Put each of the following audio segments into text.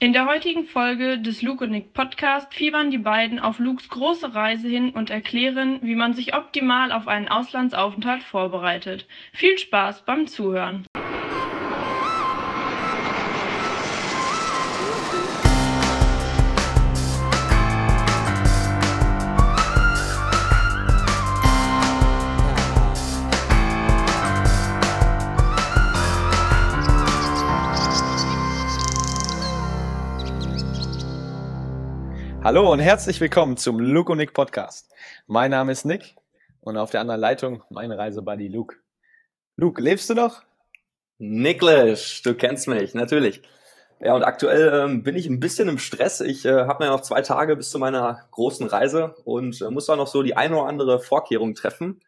In der heutigen Folge des Luke und Nick Podcast fiebern die beiden auf Lukes große Reise hin und erklären, wie man sich optimal auf einen Auslandsaufenthalt vorbereitet. Viel Spaß beim Zuhören. Hallo und herzlich willkommen zum Luke und Nick Podcast. Mein Name ist Nick und auf der anderen Leitung mein Reisebuddy Luke. Luke, lebst du noch? Niklas, du kennst mich, natürlich. Ja, und aktuell ähm, bin ich ein bisschen im Stress. Ich äh, habe mir noch zwei Tage bis zu meiner großen Reise und äh, muss da noch so die eine oder andere Vorkehrung treffen.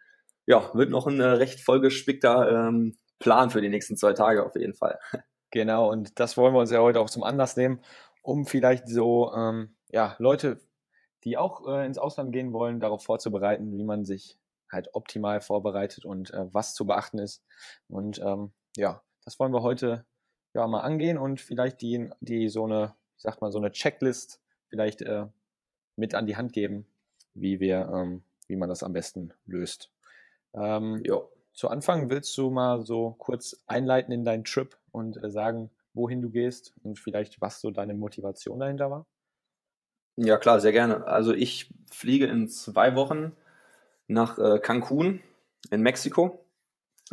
Ja, wird noch ein äh, recht vollgespickter ähm, Plan für die nächsten zwei Tage auf jeden Fall. Genau, und das wollen wir uns ja heute auch zum Anlass nehmen, um vielleicht so ähm, ja, Leute, die auch äh, ins Ausland gehen wollen, darauf vorzubereiten, wie man sich halt optimal vorbereitet und äh, was zu beachten ist. Und ähm, ja, das wollen wir heute ja mal angehen und vielleicht die, die so eine, ich sag mal, so eine Checklist vielleicht äh, mit an die Hand geben, wie wir, ähm, wie man das am besten löst. Ähm, ja. Zu Anfang willst du mal so kurz einleiten in deinen Trip und äh, sagen, wohin du gehst und vielleicht was so deine Motivation dahinter war? Ja, klar, sehr gerne. Also ich fliege in zwei Wochen nach äh, Cancun in Mexiko.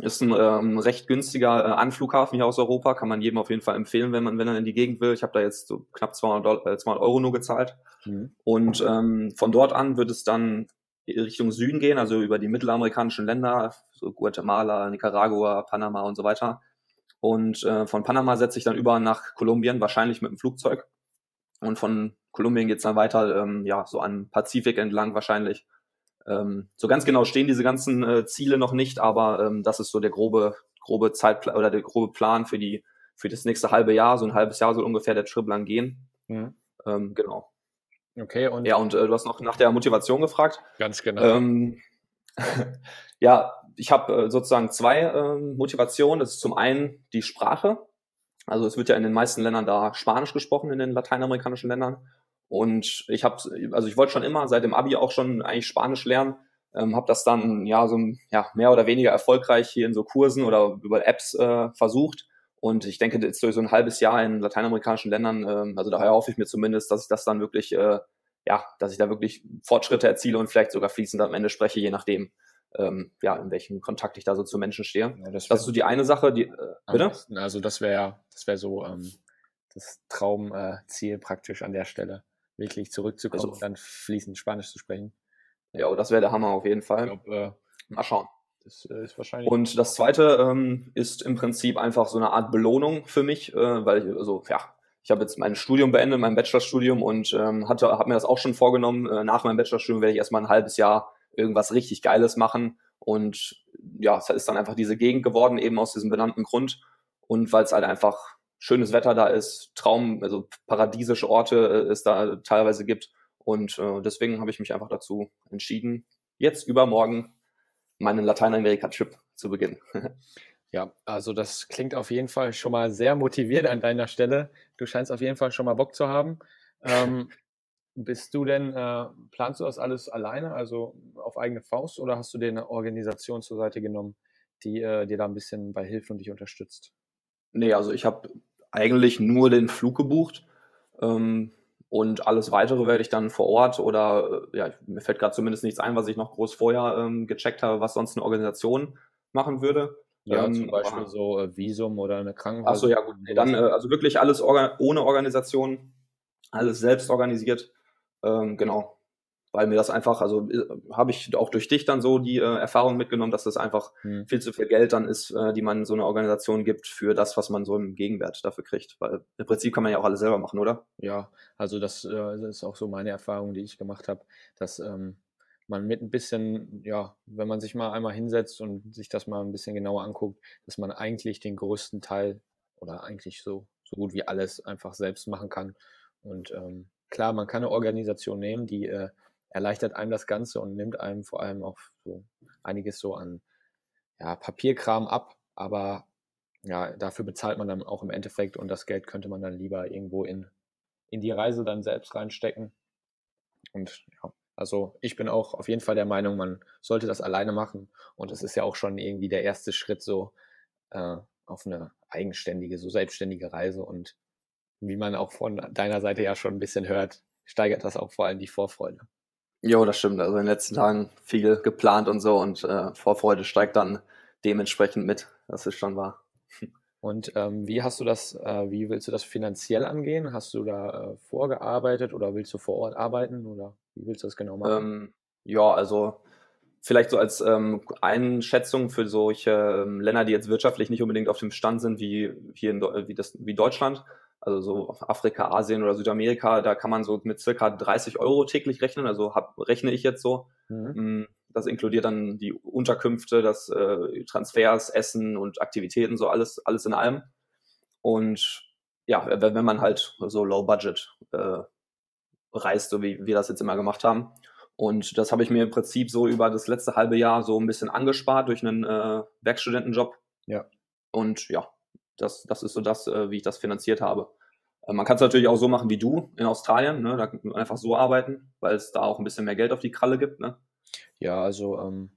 Ist ein ähm, recht günstiger äh, Anflughafen hier aus Europa, kann man jedem auf jeden Fall empfehlen, wenn man wenn er in die Gegend will. Ich habe da jetzt so knapp 200, Dollar, äh, 200 Euro nur gezahlt. Mhm. Und ähm, von dort an wird es dann Richtung Süden gehen, also über die mittelamerikanischen Länder, so Guatemala, Nicaragua, Panama und so weiter. Und äh, von Panama setze ich dann über nach Kolumbien, wahrscheinlich mit dem Flugzeug. Und von Kolumbien geht's dann weiter, ähm, ja, so an Pazifik entlang wahrscheinlich. Ähm, so ganz genau stehen diese ganzen äh, Ziele noch nicht, aber ähm, das ist so der grobe, grobe Zeitplan oder der grobe Plan für die, für das nächste halbe Jahr. So ein halbes Jahr soll ungefähr der Trip lang gehen. Mhm. Ähm, genau. Okay, und. Ja, und äh, du hast noch nach der Motivation gefragt. Ganz genau. Ähm, ja, ich habe äh, sozusagen zwei äh, Motivationen. Das ist zum einen die Sprache. Also es wird ja in den meisten Ländern da Spanisch gesprochen, in den lateinamerikanischen Ländern. Und ich habe, also ich wollte schon immer seit dem Abi auch schon eigentlich Spanisch lernen, ähm, habe das dann ja so ja, mehr oder weniger erfolgreich hier in so Kursen oder über Apps äh, versucht. Und ich denke, jetzt durch so ein halbes Jahr in lateinamerikanischen Ländern, ähm, also daher hoffe ich mir zumindest, dass ich das dann wirklich, äh, ja, dass ich da wirklich Fortschritte erziele und vielleicht sogar fließend am Ende spreche, je nachdem, ähm, ja, in welchem Kontakt ich da so zu Menschen stehe. Ja, das, das, ist so die eine Sache, die, äh, bitte? Also das wäre, das wäre so ähm, das Traumziel äh, praktisch an der Stelle, wirklich zurückzukommen also, und dann fließend Spanisch zu sprechen. Ja, das wäre der Hammer auf jeden Fall. Ich glaub, äh, Mal schauen. Das äh, ist wahrscheinlich. Und das zweite ähm, ist im Prinzip einfach so eine Art Belohnung für mich, äh, weil ich, also, ja, ich habe jetzt mein Studium beendet, mein Bachelorstudium und ähm, hatte, habe mir das auch schon vorgenommen. Äh, nach meinem Bachelorstudium werde ich erstmal ein halbes Jahr irgendwas richtig Geiles machen. Und ja, es ist dann einfach diese Gegend geworden, eben aus diesem benannten Grund. Und weil es halt einfach schönes Wetter da ist, Traum, also paradiesische Orte äh, es da teilweise gibt. Und äh, deswegen habe ich mich einfach dazu entschieden, jetzt übermorgen meinen Lateinamerika-Trip zu beginnen. Ja, also das klingt auf jeden Fall schon mal sehr motiviert an deiner Stelle. Du scheinst auf jeden Fall schon mal Bock zu haben. Ähm, bist du denn, äh, planst du das alles alleine, also auf eigene Faust, oder hast du dir eine Organisation zur Seite genommen, die äh, dir da ein bisschen bei hilft und dich unterstützt? Nee, also ich habe eigentlich nur den Flug gebucht ähm, und alles weitere werde ich dann vor Ort oder äh, ja, mir fällt gerade zumindest nichts ein, was ich noch groß vorher ähm, gecheckt habe, was sonst eine Organisation machen würde. Ja, ähm, zum Beispiel aber, so äh, Visum oder eine Krankenhaus. Achso, ja gut. Nee, dann äh, also wirklich alles orga ohne Organisation, alles selbst organisiert. Ähm, genau. Weil mir das einfach, also äh, habe ich auch durch dich dann so die äh, Erfahrung mitgenommen, dass das einfach mhm. viel zu viel Geld dann ist, äh, die man so einer Organisation gibt für das, was man so im Gegenwert dafür kriegt. Weil im Prinzip kann man ja auch alles selber machen, oder? Ja, also das, äh, das ist auch so meine Erfahrung, die ich gemacht habe, dass ähm, man mit ein bisschen, ja, wenn man sich mal einmal hinsetzt und sich das mal ein bisschen genauer anguckt, dass man eigentlich den größten Teil oder eigentlich so, so gut wie alles einfach selbst machen kann. Und ähm, klar, man kann eine Organisation nehmen, die äh, erleichtert einem das Ganze und nimmt einem vor allem auch so einiges so an ja, Papierkram ab, aber ja, dafür bezahlt man dann auch im Endeffekt und das Geld könnte man dann lieber irgendwo in in die Reise dann selbst reinstecken. Und ja, also ich bin auch auf jeden Fall der Meinung, man sollte das alleine machen. Und es ist ja auch schon irgendwie der erste Schritt so äh, auf eine eigenständige, so selbstständige Reise. Und wie man auch von deiner Seite ja schon ein bisschen hört, steigert das auch vor allem die Vorfreude. Jo, das stimmt. Also in den letzten Tagen viel geplant und so und äh, Vorfreude steigt dann dementsprechend mit. Das ist schon wahr. Und ähm, wie hast du das, äh, wie willst du das finanziell angehen? Hast du da äh, vorgearbeitet oder willst du vor Ort arbeiten oder wie willst du das genau machen? Ähm, ja, also vielleicht so als ähm, Einschätzung für solche ähm, Länder, die jetzt wirtschaftlich nicht unbedingt auf dem Stand sind wie hier in, wie, das, wie Deutschland, also so Afrika, Asien oder Südamerika, da kann man so mit circa 30 Euro täglich rechnen. Also hab, rechne ich jetzt so. Mhm. Mm, das inkludiert dann die Unterkünfte, das äh, Transfers, Essen und Aktivitäten, so alles, alles in allem. Und ja, wenn man halt so Low Budget äh, reist, so wie wir das jetzt immer gemacht haben. Und das habe ich mir im Prinzip so über das letzte halbe Jahr so ein bisschen angespart durch einen äh, Werkstudentenjob. Ja. Und ja, das, das ist so das, äh, wie ich das finanziert habe. Äh, man kann es natürlich auch so machen wie du in Australien, ne? da einfach so arbeiten, weil es da auch ein bisschen mehr Geld auf die Kralle gibt. Ne? Ja, also ähm,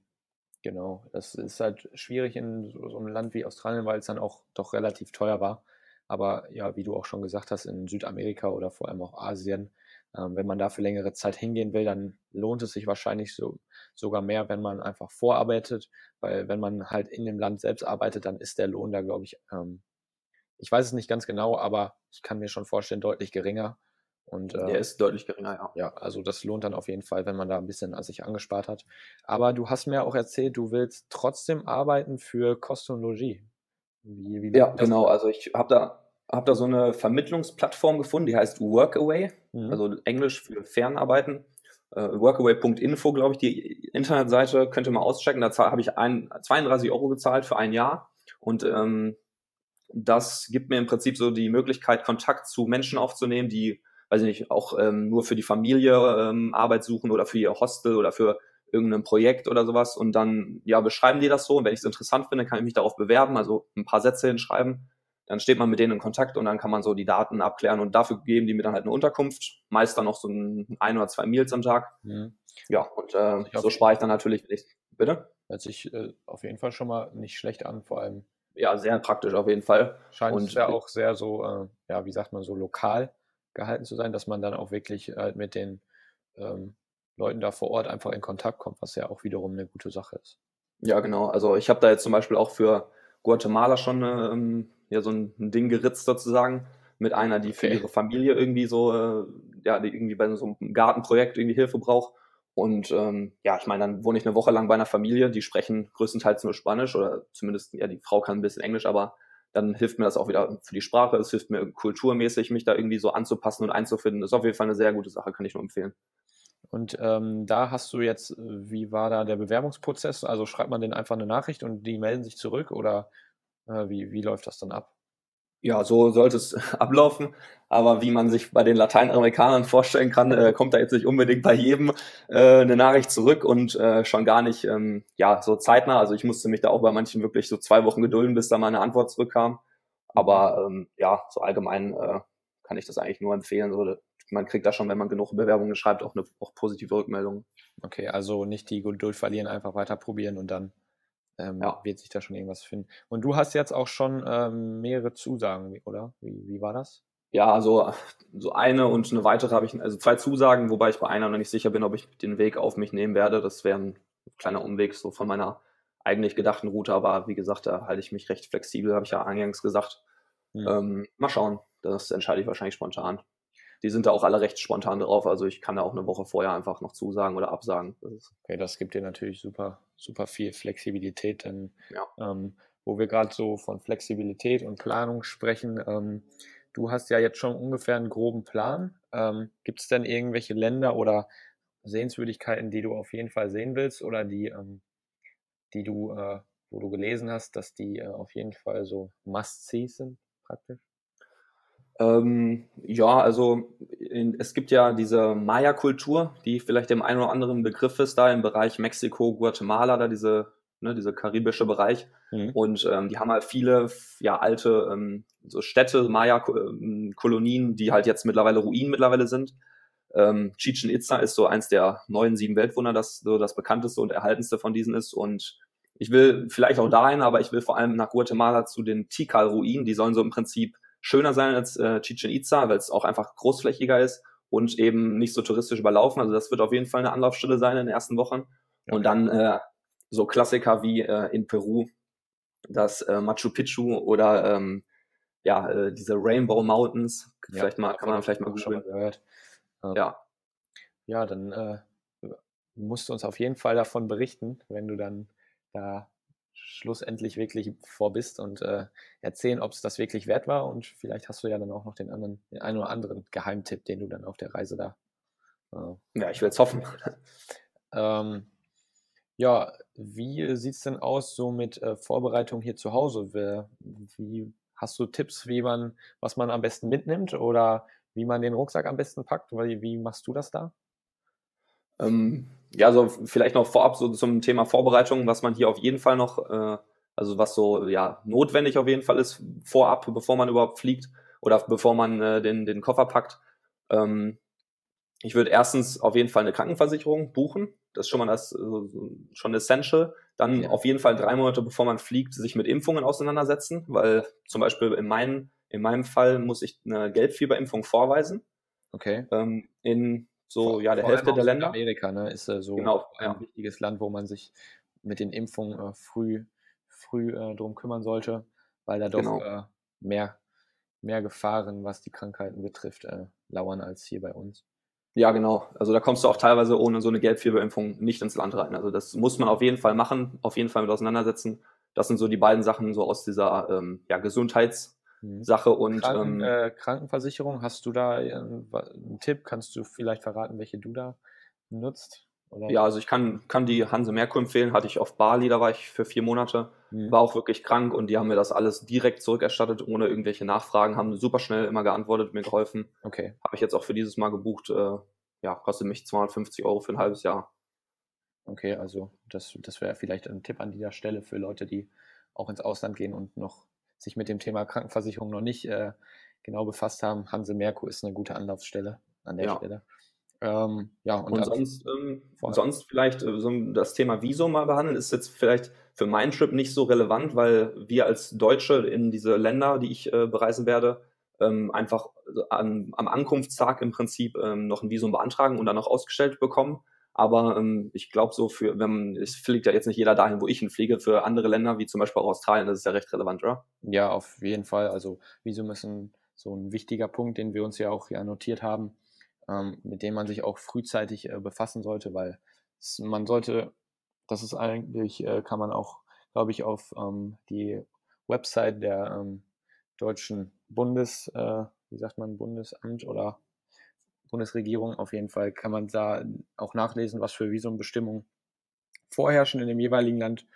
genau. Das ist halt schwierig in so, so einem Land wie Australien, weil es dann auch doch relativ teuer war. Aber ja, wie du auch schon gesagt hast, in Südamerika oder vor allem auch Asien, ähm, wenn man da für längere Zeit hingehen will, dann lohnt es sich wahrscheinlich so, sogar mehr, wenn man einfach vorarbeitet, weil wenn man halt in dem Land selbst arbeitet, dann ist der Lohn da, glaube ich, ähm, ich weiß es nicht ganz genau, aber ich kann mir schon vorstellen, deutlich geringer. Und, äh, der ist deutlich geringer, ja. Ja, also das lohnt dann auf jeden Fall, wenn man da ein bisschen an sich angespart hat. Aber du hast mir auch erzählt, du willst trotzdem arbeiten für Kostologie. Wie, wie ja, genau. Also ich habe da, hab da so eine Vermittlungsplattform gefunden, die heißt Workaway, mhm. also Englisch für Fernarbeiten. Uh, Workaway.info, glaube ich, die Internetseite, könnt ihr mal auschecken. Da habe ich ein, 32 Euro gezahlt für ein Jahr. Und ähm, das gibt mir im Prinzip so die Möglichkeit, Kontakt zu Menschen aufzunehmen, die, weiß ich nicht, auch ähm, nur für die Familie ähm, Arbeit suchen oder für ihr Hostel oder für irgendein Projekt oder sowas. Und dann, ja, beschreiben die das so. Und wenn ich es interessant finde, kann ich mich darauf bewerben, also ein paar Sätze hinschreiben. Dann steht man mit denen in Kontakt und dann kann man so die Daten abklären. Und dafür geben die mir dann halt eine Unterkunft, meist dann noch so ein, ein oder zwei Meals am Tag. Mhm. Ja, und äh, so spare ich dann natürlich, bitte? Hört sich äh, auf jeden Fall schon mal nicht schlecht an, vor allem ja, sehr praktisch auf jeden Fall. Scheint und ja auch sehr so, äh, ja, wie sagt man, so lokal gehalten zu sein, dass man dann auch wirklich halt mit den ähm, Leuten da vor Ort einfach in Kontakt kommt, was ja auch wiederum eine gute Sache ist. Ja, genau. Also ich habe da jetzt zum Beispiel auch für Guatemala schon ähm, ja, so ein, Ding geritzt sozusagen mit einer, die für ihre Familie irgendwie so, äh, ja, die irgendwie bei so einem Gartenprojekt irgendwie Hilfe braucht. Und ähm, ja, ich meine, dann wohne ich eine Woche lang bei einer Familie, die sprechen größtenteils nur Spanisch oder zumindest, ja, die Frau kann ein bisschen Englisch, aber dann hilft mir das auch wieder für die Sprache. Es hilft mir kulturmäßig, mich da irgendwie so anzupassen und einzufinden. Das ist auf jeden Fall eine sehr gute Sache, kann ich nur empfehlen. Und ähm, da hast du jetzt, wie war da der Bewerbungsprozess? Also schreibt man denen einfach eine Nachricht und die melden sich zurück oder äh, wie, wie läuft das dann ab? Ja, so sollte es ablaufen. Aber wie man sich bei den Lateinamerikanern vorstellen kann, äh, kommt da jetzt nicht unbedingt bei jedem äh, eine Nachricht zurück und äh, schon gar nicht ähm, ja so zeitnah. Also ich musste mich da auch bei manchen wirklich so zwei Wochen gedulden, bis da mal eine Antwort zurückkam. Aber ähm, ja, so allgemein äh, kann ich das eigentlich nur empfehlen. So, man kriegt da schon, wenn man genug Bewerbungen schreibt, auch eine auch positive Rückmeldung. Okay, also nicht die Geduld verlieren, einfach weiter probieren und dann ähm, ja. wird sich da schon irgendwas finden. Und du hast jetzt auch schon ähm, mehrere Zusagen, oder? Wie, wie war das? Ja, also so eine und eine weitere habe ich, also zwei Zusagen, wobei ich bei einer noch nicht sicher bin, ob ich den Weg auf mich nehmen werde. Das wäre ein kleiner Umweg so von meiner eigentlich gedachten Route, aber wie gesagt, da halte ich mich recht flexibel, habe ich ja eingangs gesagt. Mhm. Ähm, mal schauen, das entscheide ich wahrscheinlich spontan die sind da auch alle recht spontan drauf. Also ich kann da auch eine Woche vorher einfach noch zusagen oder absagen. Das okay, das gibt dir natürlich super, super viel Flexibilität, denn ja. ähm, wo wir gerade so von Flexibilität und Planung sprechen, ähm, du hast ja jetzt schon ungefähr einen groben Plan. Ähm, gibt es denn irgendwelche Länder oder Sehenswürdigkeiten, die du auf jeden Fall sehen willst oder die, ähm, die du, äh, wo du gelesen hast, dass die äh, auf jeden Fall so Must-Sees sind, praktisch? Ähm, ja, also in, es gibt ja diese Maya-Kultur, die vielleicht dem einen oder anderen Begriff ist, da im Bereich Mexiko, Guatemala, da diese ne, dieser karibische Bereich. Mhm. Und ähm, die haben halt viele ja, alte ähm, so Städte, Maya-Kolonien, die halt jetzt mittlerweile Ruinen mittlerweile sind. Ähm, Chichen Itza ist so eins der neuen sieben Weltwunder, das so das bekannteste und erhaltenste von diesen ist. Und ich will vielleicht auch dahin, aber ich will vor allem nach Guatemala zu den Tikal-Ruinen. Die sollen so im Prinzip schöner sein als äh, Chichen Itza, weil es auch einfach großflächiger ist und eben nicht so touristisch überlaufen. Also das wird auf jeden Fall eine Anlaufstelle sein in den ersten Wochen. Okay. Und dann äh, so Klassiker wie äh, in Peru, das äh, Machu Picchu oder ähm, ja, äh, diese Rainbow Mountains. Vielleicht ja, mal, kann man vielleicht mal googeln. Gehört. Ähm, ja. Ja, dann äh, musst du uns auf jeden Fall davon berichten, wenn du dann da schlussendlich wirklich vor bist und äh, erzählen, ob es das wirklich wert war. Und vielleicht hast du ja dann auch noch den anderen, den einen oder anderen Geheimtipp, den du dann auf der Reise da. Äh, ja, ich will es hoffen. ähm, ja, wie sieht es denn aus so mit äh, Vorbereitung hier zu Hause? Wie, wie hast du Tipps, wie man, was man am besten mitnimmt oder wie man den Rucksack am besten packt? Wie, wie machst du das da? Ähm, ja, so vielleicht noch vorab so zum Thema Vorbereitung, was man hier auf jeden Fall noch, äh, also was so ja notwendig auf jeden Fall ist vorab, bevor man überhaupt fliegt oder bevor man äh, den den Koffer packt. Ähm, ich würde erstens auf jeden Fall eine Krankenversicherung buchen. Das ist schon mal das also schon essential. Dann ja. auf jeden Fall drei Monate bevor man fliegt, sich mit Impfungen auseinandersetzen, weil zum Beispiel in meinem in meinem Fall muss ich eine Gelbfieberimpfung vorweisen. Okay. Ähm, in so vor, ja der Hälfte der Länder. Amerika, ne, ist äh, so genau, ein ja. wichtiges Land, wo man sich mit den Impfungen äh, früh früh äh, drum kümmern sollte, weil da doch genau. äh, mehr mehr Gefahren, was die Krankheiten betrifft, äh, lauern als hier bei uns. Ja, genau. Also da kommst du auch teilweise ohne so eine Gelbfieberimpfung nicht ins Land rein. Also das muss man auf jeden Fall machen, auf jeden Fall mit auseinandersetzen. Das sind so die beiden Sachen so aus dieser ähm, ja, Gesundheits-. Sache und Kranken, ähm, äh, Krankenversicherung, hast du da einen, einen, Tipp? Kannst du vielleicht verraten, welche du da nutzt? Oder? Ja, also ich kann, kann die Hanse Merkur empfehlen, hatte ich auf Bali, da war ich für vier Monate, mhm. war auch wirklich krank und die haben mir das alles direkt zurückerstattet, ohne irgendwelche Nachfragen, haben super schnell immer geantwortet, mir geholfen. Okay. Habe ich jetzt auch für dieses Mal gebucht, äh, ja, kostet mich 250 Euro für ein halbes Jahr. Okay, also das, das wäre vielleicht ein Tipp an dieser Stelle für Leute, die auch ins Ausland gehen und noch sich mit dem Thema Krankenversicherung noch nicht äh, genau befasst haben, Hanse Merkur ist eine gute Anlaufstelle an der ja. Stelle. Ähm, ja, und, und sonst, ähm, sonst vielleicht äh, so das Thema Visum mal behandeln, ist jetzt vielleicht für meinen Trip nicht so relevant, weil wir als Deutsche in diese Länder, die ich äh, bereisen werde, ähm, einfach an, am Ankunftstag im Prinzip ähm, noch ein Visum beantragen und dann auch ausgestellt bekommen. Aber ähm, ich glaube so für, wenn es fliegt ja jetzt nicht jeder dahin, wo ich hinfliege, für andere Länder, wie zum Beispiel auch Australien, das ist ja recht relevant, oder? Ja, auf jeden Fall. Also Visum ist ein, so ein wichtiger Punkt, den wir uns ja auch hier notiert haben, ähm, mit dem man sich auch frühzeitig äh, befassen sollte, weil es, man sollte, das ist eigentlich, äh, kann man auch, glaube ich, auf ähm, die Website der ähm, deutschen Bundes, äh, wie sagt man, Bundesamt oder Bundesregierung. Auf jeden Fall kann man da auch nachlesen, was für Visumbestimmungen vorherrschen in dem jeweiligen Land.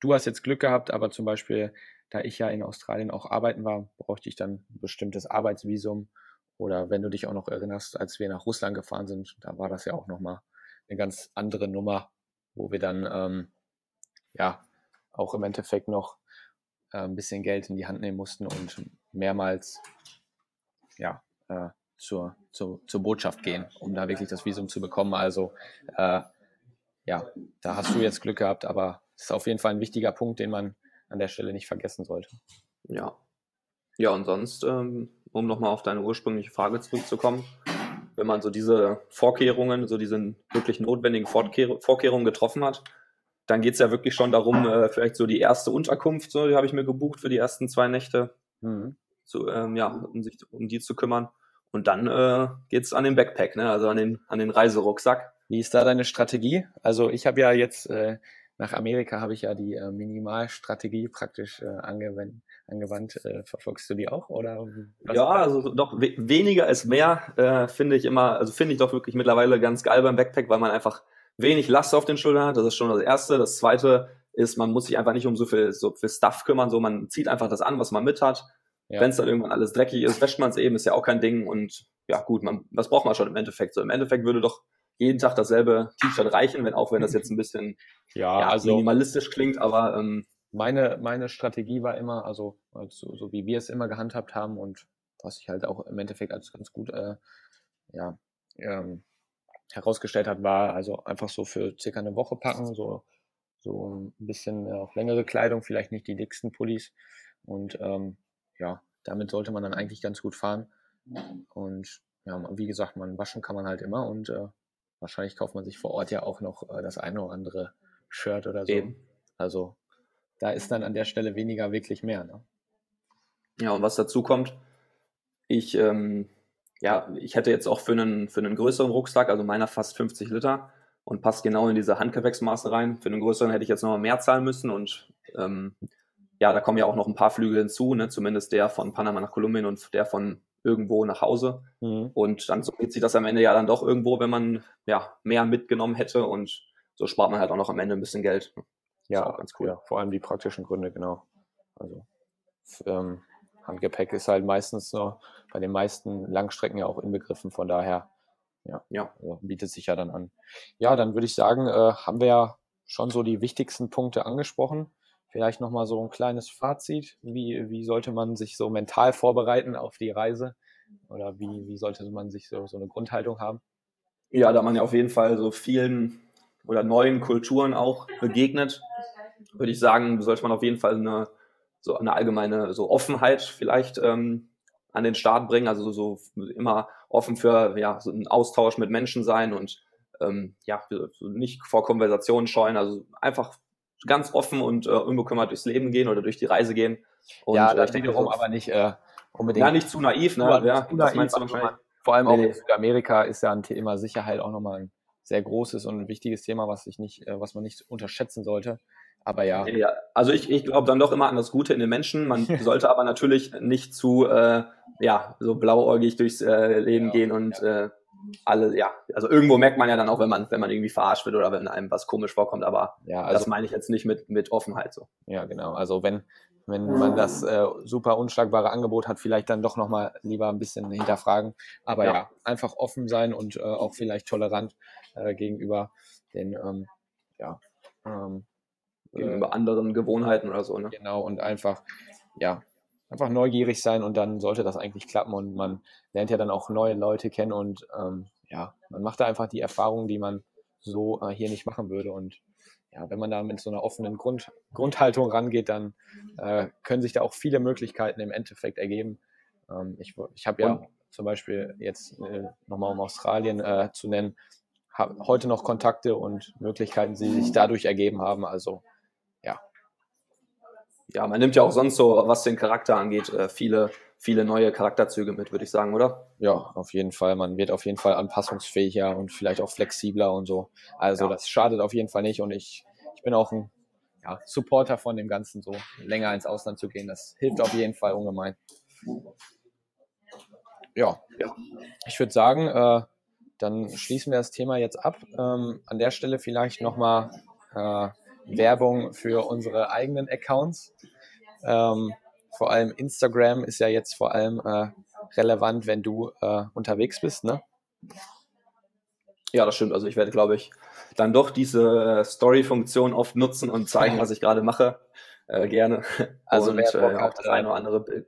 Du hast jetzt Glück gehabt, aber zum Beispiel, da ich ja in Australien auch arbeiten war, brauchte ich dann ein bestimmtes Arbeitsvisum. Oder wenn du dich auch noch erinnerst, als wir nach Russland gefahren sind, da war das ja auch nochmal eine ganz andere Nummer, wo wir dann ähm, ja auch im Endeffekt noch äh, ein bisschen Geld in die Hand nehmen mussten und mehrmals ja äh, zur, zur, zur Botschaft gehen, um da wirklich das Visum zu bekommen. Also äh, ja, da hast du jetzt Glück gehabt, aber es ist auf jeden Fall ein wichtiger Punkt, den man an der Stelle nicht vergessen sollte. Ja. Ja, und sonst, ähm, um nochmal auf deine ursprüngliche Frage zurückzukommen, wenn man so diese Vorkehrungen, so diese wirklich notwendigen Vorkehr Vorkehrungen getroffen hat, dann geht es ja wirklich schon darum, äh, vielleicht so die erste Unterkunft, so, die habe ich mir gebucht für die ersten zwei Nächte, mhm. so, ähm, ja, um sich um die zu kümmern. Und dann äh, geht an den Backpack, ne? also an den, an den Reiserucksack. Wie ist da deine Strategie? Also ich habe ja jetzt äh, nach Amerika habe ich ja die äh, Minimalstrategie praktisch äh, angewandt. angewandt. Äh, verfolgst du die auch oder? Ja, also doch we weniger ist mehr, äh, finde ich immer, also finde ich doch wirklich mittlerweile ganz geil beim Backpack, weil man einfach wenig Last auf den Schultern hat. Das ist schon das Erste. Das Zweite ist, man muss sich einfach nicht um so viel, so viel Stuff kümmern. So, man zieht einfach das an, was man mit hat. Ja. Wenn es dann irgendwann alles dreckig ist, wäscht man es eben, ist ja auch kein Ding. Und ja, gut, man, was braucht man schon im Endeffekt? So, im Endeffekt würde doch jeden Tag dasselbe T-Shirt reichen, wenn auch wenn das jetzt ein bisschen ja, ja, also minimalistisch klingt, aber ähm, meine, meine Strategie war immer, also, also so wie wir es immer gehandhabt haben und was ich halt auch im Endeffekt als ganz gut äh, ja, ähm, herausgestellt hat, war also einfach so für circa eine Woche packen, so, so ein bisschen äh, auch längere Kleidung, vielleicht nicht die dicksten Pullis. Und ähm, ja, damit sollte man dann eigentlich ganz gut fahren. Und ja, wie gesagt, man waschen kann man halt immer und äh, wahrscheinlich kauft man sich vor Ort ja auch noch äh, das eine oder andere Shirt oder so. Eben. Also da ist dann an der Stelle weniger wirklich mehr. Ne? Ja, und was dazu kommt, ich, ähm, ja, ich hätte jetzt auch für einen, für einen größeren Rucksack, also meiner fast 50 Liter und passt genau in diese Handgepäcksmaße rein. Für einen größeren hätte ich jetzt nochmal mehr zahlen müssen und ähm, ja, da kommen ja auch noch ein paar Flüge hinzu, ne? zumindest der von Panama nach Kolumbien und der von irgendwo nach Hause. Mhm. Und dann summiert sich das am Ende ja dann doch irgendwo, wenn man ja mehr mitgenommen hätte und so spart man halt auch noch am Ende ein bisschen Geld. Ja, ganz cool. Ja, vor allem die praktischen Gründe, genau. Also ähm, Handgepäck ist halt meistens so bei den meisten Langstrecken ja auch inbegriffen, von daher ja, ja. Also bietet sich ja dann an. Ja, dann würde ich sagen, äh, haben wir ja schon so die wichtigsten Punkte angesprochen. Vielleicht nochmal so ein kleines Fazit. Wie, wie sollte man sich so mental vorbereiten auf die Reise? Oder wie, wie sollte man sich so, so eine Grundhaltung haben? Ja, da man ja auf jeden Fall so vielen oder neuen Kulturen auch begegnet, würde ich sagen, sollte man auf jeden Fall eine, so eine allgemeine so Offenheit vielleicht ähm, an den Start bringen. Also so, immer offen für ja, so einen Austausch mit Menschen sein und ähm, ja, nicht vor Konversationen scheuen. Also einfach ganz offen und äh, unbekümmert durchs Leben gehen oder durch die Reise gehen. Und, ja, da steht wiederum aber nicht äh, unbedingt. Ja, nicht zu naiv, ne? Ja, zu naiv. Vor allem auch nee. in Südamerika ist ja ein Thema Sicherheit auch nochmal ein sehr großes und ein wichtiges Thema, was ich nicht, äh, was man nicht unterschätzen sollte. Aber ja. ja also ich, ich glaube dann doch immer an das Gute in den Menschen. Man sollte aber natürlich nicht zu äh, ja, so blauäugig durchs äh, Leben ja, gehen und ja. Äh, alle, ja, also irgendwo merkt man ja dann auch, wenn man, wenn man irgendwie verarscht wird oder wenn einem was komisch vorkommt, aber ja, also, das meine ich jetzt nicht mit, mit Offenheit so. Ja, genau. Also wenn, wenn man das äh, super unschlagbare Angebot hat, vielleicht dann doch nochmal lieber ein bisschen hinterfragen. Aber ja, ja einfach offen sein und äh, auch vielleicht tolerant äh, gegenüber den, ähm, ja, ähm, gegenüber anderen Gewohnheiten oder so, ne? Genau, und einfach, ja, einfach neugierig sein und dann sollte das eigentlich klappen und man lernt ja dann auch neue Leute kennen und ähm, ja, man macht da einfach die Erfahrungen, die man so äh, hier nicht machen würde und ja, wenn man da mit so einer offenen Grund, Grundhaltung rangeht, dann äh, können sich da auch viele Möglichkeiten im Endeffekt ergeben. Ähm, ich ich habe ja zum Beispiel jetzt äh, nochmal um Australien äh, zu nennen, heute noch Kontakte und Möglichkeiten, die sich dadurch ergeben haben. Also ja, man nimmt ja auch sonst so, was den Charakter angeht, äh, viele, viele neue Charakterzüge mit, würde ich sagen, oder? Ja, auf jeden Fall. Man wird auf jeden Fall anpassungsfähiger und vielleicht auch flexibler und so. Also ja. das schadet auf jeden Fall nicht und ich, ich bin auch ein ja, Supporter von dem Ganzen, so länger ins Ausland zu gehen. Das hilft auf jeden Fall ungemein. Ja, ja. ich würde sagen, äh, dann schließen wir das Thema jetzt ab. Ähm, an der Stelle vielleicht nochmal äh, Werbung für unsere eigenen Accounts. Ähm, vor allem Instagram ist ja jetzt vor allem äh, relevant, wenn du äh, unterwegs bist, ne? Ja, das stimmt. Also ich werde, glaube ich, dann doch diese Story-Funktion oft nutzen und zeigen, was ich gerade mache. Äh, gerne. Also und, äh, auch das eine oder andere Bild.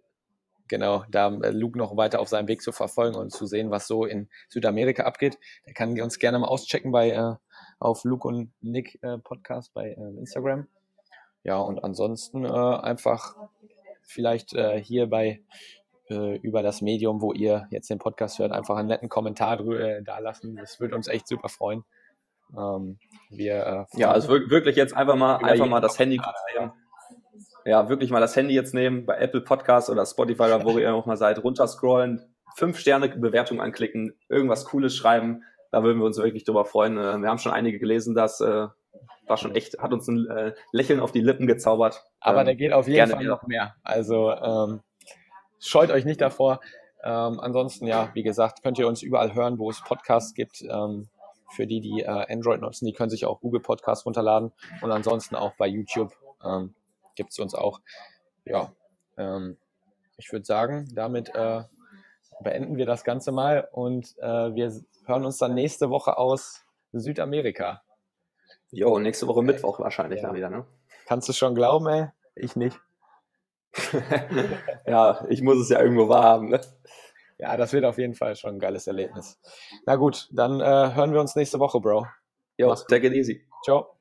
Genau, da äh, Luke noch weiter auf seinem Weg zu verfolgen und zu sehen, was so in Südamerika abgeht, der kann uns gerne mal auschecken bei äh, auf Luke und Nick äh, Podcast bei äh, Instagram. Ja, und ansonsten äh, einfach vielleicht äh, hier bei äh, über das Medium, wo ihr jetzt den Podcast hört, einfach einen netten Kommentar äh, da lassen. Das würde uns echt super freuen. Ähm, wir, ja, also wirklich jetzt einfach mal einfach mal das Handy nehmen. Ja, wirklich mal das Handy jetzt nehmen, bei Apple Podcasts oder Spotify oder wo ihr auch mal seid, runterscrollen, fünf Sterne Bewertung anklicken, irgendwas Cooles schreiben, da würden wir uns wirklich drüber freuen. Äh, wir haben schon einige gelesen, das äh, war schon echt, hat uns ein äh, Lächeln auf die Lippen gezaubert. Aber ähm, da geht auf jeden Fall noch mehr. Also ähm, scheut euch nicht davor. Ähm, ansonsten, ja, wie gesagt, könnt ihr uns überall hören, wo es Podcasts gibt. Ähm, für die, die äh, Android nutzen, die können sich auch Google Podcasts runterladen. Und ansonsten auch bei YouTube ähm, gibt es uns auch. Ja, ähm, ich würde sagen, damit äh, beenden wir das Ganze mal und äh, wir hören uns dann nächste Woche aus Südamerika. Jo, nächste Woche Mittwoch wahrscheinlich Ja. dann wieder, ne? Kannst du schon glauben, ey? Ich nicht. ja, ich muss es ja irgendwo wahrhaben, ne? Ja, das wird auf jeden Fall schon ein geiles Erlebnis. Na gut, dann äh, hören wir uns nächste Woche, Bro. Jo, take it easy. Ciao.